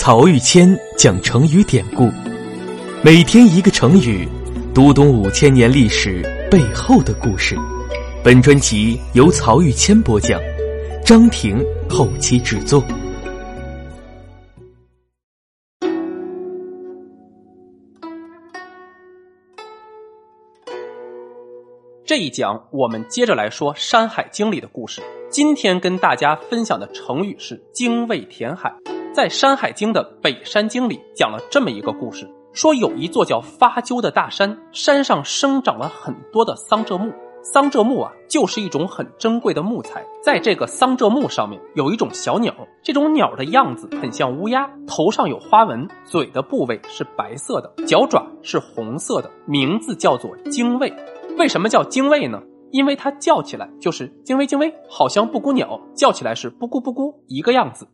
曹玉谦讲成语典故，每天一个成语，读懂五千年历史背后的故事。本专辑由曹玉谦播讲，张婷后期制作。这一讲我们接着来说《山海经》里的故事。今天跟大家分享的成语是“精卫填海”。在《山海经》的北山经里讲了这么一个故事：说有一座叫发鸠的大山，山上生长了很多的桑柘木。桑柘木啊，就是一种很珍贵的木材。在这个桑柘木上面有一种小鸟，这种鸟的样子很像乌鸦，头上有花纹，嘴的部位是白色的，脚爪是红色的，名字叫做精卫。为什么叫精卫呢？因为它叫起来就是精卫精卫，好像布谷鸟叫起来是布谷布谷一个样子。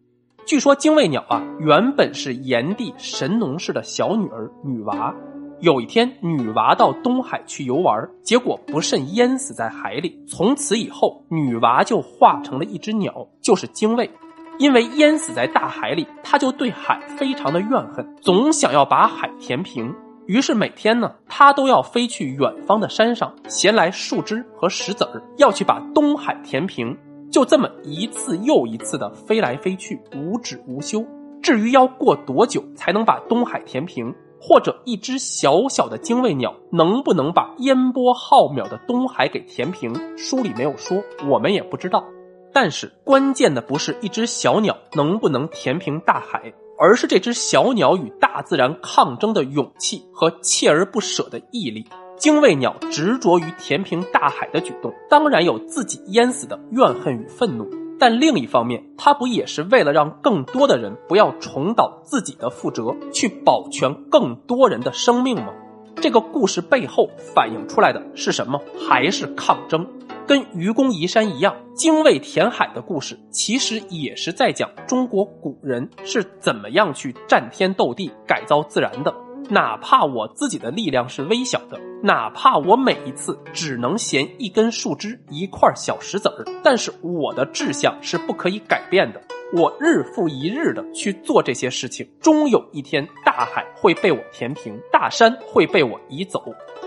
据说精卫鸟啊，原本是炎帝神农氏的小女儿女娃。有一天，女娃到东海去游玩，结果不慎淹死在海里。从此以后，女娃就化成了一只鸟，就是精卫。因为淹死在大海里，她就对海非常的怨恨，总想要把海填平。于是每天呢，他都要飞去远方的山上，衔来树枝和石子儿，要去把东海填平。就这么一次又一次的飞来飞去，无止无休。至于要过多久才能把东海填平，或者一只小小的精卫鸟能不能把烟波浩渺的东海给填平，书里没有说，我们也不知道。但是关键的不是一只小鸟能不能填平大海。而是这只小鸟与大自然抗争的勇气和锲而不舍的毅力。精卫鸟执着于填平大海的举动，当然有自己淹死的怨恨与愤怒，但另一方面，它不也是为了让更多的人不要重蹈自己的覆辙，去保全更多人的生命吗？这个故事背后反映出来的是什么？还是抗争？跟愚公移山一样，精卫填海的故事，其实也是在讲中国古人是怎么样去战天斗地、改造自然的。哪怕我自己的力量是微小的，哪怕我每一次只能衔一根树枝、一块小石子儿，但是我的志向是不可以改变的。我日复一日的去做这些事情，终有一天，大海会被我填平，大山会被我移走。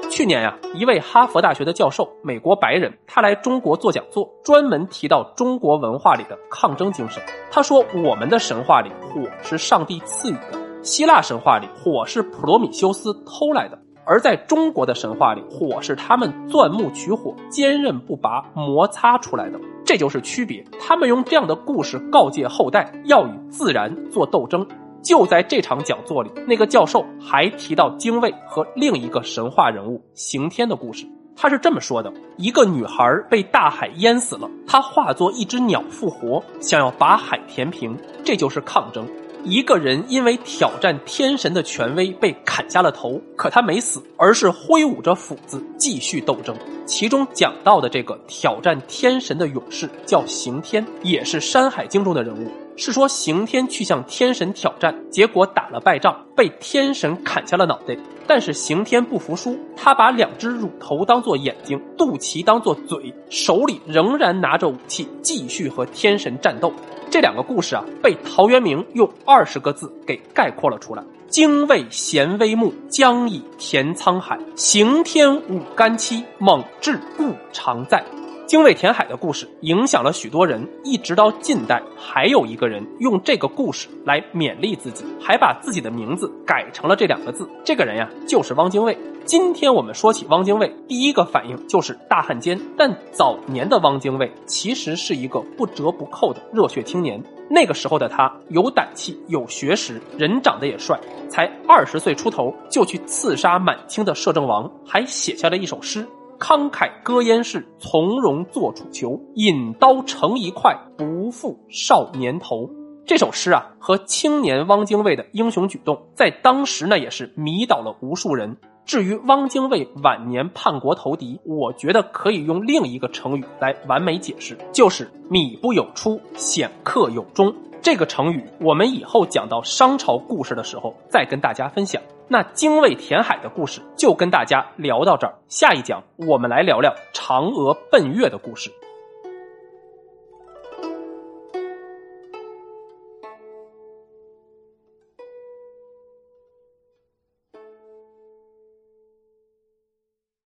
去年呀，一位哈佛大学的教授，美国白人，他来中国做讲座，专门提到中国文化里的抗争精神。他说，我们的神话里，火是上帝赐予的；希腊神话里，火是普罗米修斯偷来的；而在中国的神话里，火是他们钻木取火，坚韧不拔，摩擦出来的。这就是区别。他们用这样的故事告诫后代，要与自然做斗争。就在这场讲座里，那个教授还提到精卫和另一个神话人物刑天的故事。他是这么说的：一个女孩被大海淹死了，她化作一只鸟复活，想要把海填平。这就是抗争。一个人因为挑战天神的权威被砍下了头，可他没死，而是挥舞着斧子继续斗争。其中讲到的这个挑战天神的勇士叫刑天，也是《山海经》中的人物。是说刑天去向天神挑战，结果打了败仗，被天神砍下了脑袋。但是刑天不服输，他把两只乳头当做眼睛，肚脐当做嘴，手里仍然拿着武器，继续和天神战斗。这两个故事啊，被陶渊明用二十个字给概括了出来：精卫衔微木，将以填沧海；刑天舞干戚，猛志故常在。精卫填海的故事影响了许多人，一直到近代，还有一个人用这个故事来勉励自己，还把自己的名字改成了这两个字。这个人呀，就是汪精卫。今天我们说起汪精卫，第一个反应就是大汉奸。但早年的汪精卫其实是一个不折不扣的热血青年。那个时候的他有胆气，有学识，人长得也帅，才二十岁出头就去刺杀满清的摄政王，还写下了一首诗。慷慨歌燕市，从容作楚囚。引刀成一块，不负少年头。这首诗啊，和青年汪精卫的英雄举动，在当时呢也是迷倒了无数人。至于汪精卫晚年叛国投敌，我觉得可以用另一个成语来完美解释，就是“米不有出，显克有终”。这个成语，我们以后讲到商朝故事的时候再跟大家分享。那精卫填海的故事就跟大家聊到这儿，下一讲我们来聊聊嫦娥奔月的故事。